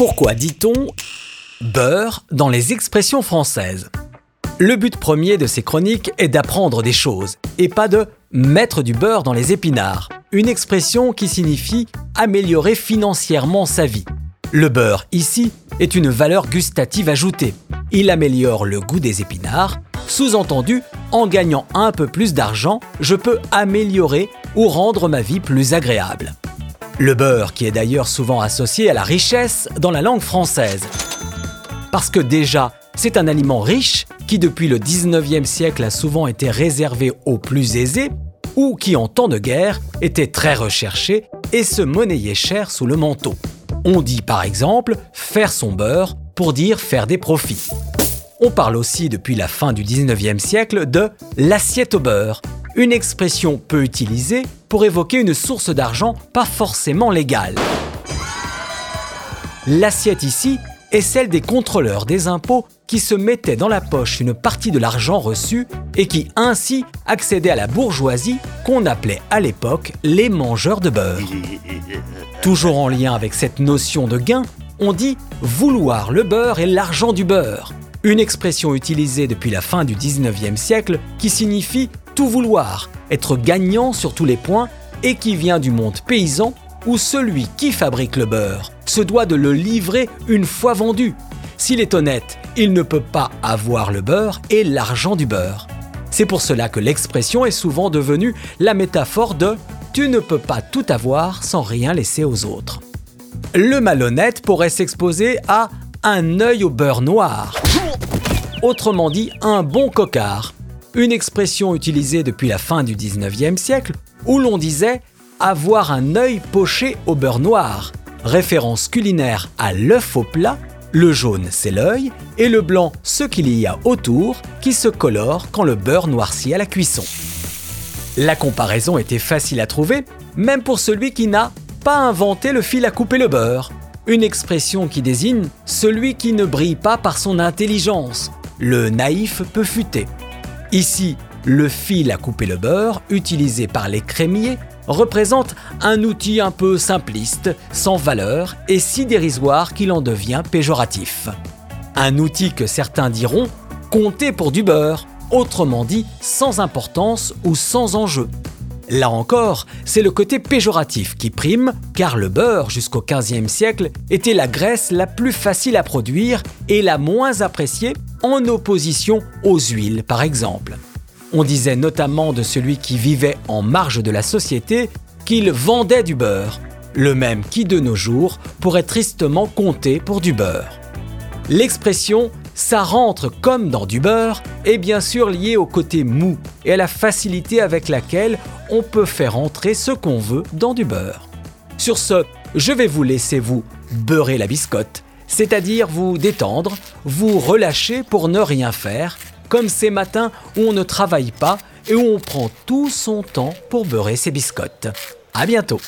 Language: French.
Pourquoi dit-on beurre dans les expressions françaises? Le but premier de ces chroniques est d'apprendre des choses et pas de mettre du beurre dans les épinards, une expression qui signifie améliorer financièrement sa vie. Le beurre ici est une valeur gustative ajoutée. Il améliore le goût des épinards, sous-entendu, en gagnant un peu plus d'argent, je peux améliorer ou rendre ma vie plus agréable. Le beurre qui est d'ailleurs souvent associé à la richesse dans la langue française. Parce que déjà, c'est un aliment riche qui depuis le 19e siècle a souvent été réservé aux plus aisés ou qui en temps de guerre était très recherché et se monnayait cher sous le manteau. On dit par exemple faire son beurre pour dire faire des profits. On parle aussi depuis la fin du 19e siècle de l'assiette au beurre, une expression peu utilisée pour évoquer une source d'argent pas forcément légale. L'assiette ici est celle des contrôleurs des impôts qui se mettaient dans la poche une partie de l'argent reçu et qui ainsi accédaient à la bourgeoisie qu'on appelait à l'époque les mangeurs de beurre. Toujours en lien avec cette notion de gain, on dit vouloir le beurre et l'argent du beurre, une expression utilisée depuis la fin du 19e siècle qui signifie tout vouloir, être gagnant sur tous les points et qui vient du monde paysan où celui qui fabrique le beurre se doit de le livrer une fois vendu. S'il est honnête, il ne peut pas avoir le beurre et l'argent du beurre. C'est pour cela que l'expression est souvent devenue la métaphore de tu ne peux pas tout avoir sans rien laisser aux autres. Le malhonnête pourrait s'exposer à un œil au beurre noir, autrement dit un bon cocard, une expression utilisée depuis la fin du 19e siècle où l'on disait avoir un œil poché au beurre noir, référence culinaire à l'œuf au plat, le jaune c'est l'œil et le blanc ce qu'il y a autour qui se colore quand le beurre noircit à la cuisson. La comparaison était facile à trouver, même pour celui qui n'a pas inventé le fil à couper le beurre, une expression qui désigne celui qui ne brille pas par son intelligence, le naïf peu futé. Ici, le fil à couper le beurre, utilisé par les crémiers, représente un outil un peu simpliste, sans valeur et si dérisoire qu'il en devient péjoratif. Un outil que certains diront compter pour du beurre, autrement dit sans importance ou sans enjeu. Là encore, c'est le côté péjoratif qui prime, car le beurre jusqu'au XVe siècle était la graisse la plus facile à produire et la moins appréciée en opposition aux huiles par exemple. On disait notamment de celui qui vivait en marge de la société qu'il vendait du beurre, le même qui de nos jours pourrait tristement compter pour du beurre. L'expression ça rentre comme dans du beurre est bien sûr lié au côté mou et à la facilité avec laquelle on peut faire entrer ce qu'on veut dans du beurre. Sur ce, je vais vous laisser vous beurrer la biscotte, c'est-à-dire vous détendre, vous relâcher pour ne rien faire, comme ces matins où on ne travaille pas et où on prend tout son temps pour beurrer ses biscottes. À bientôt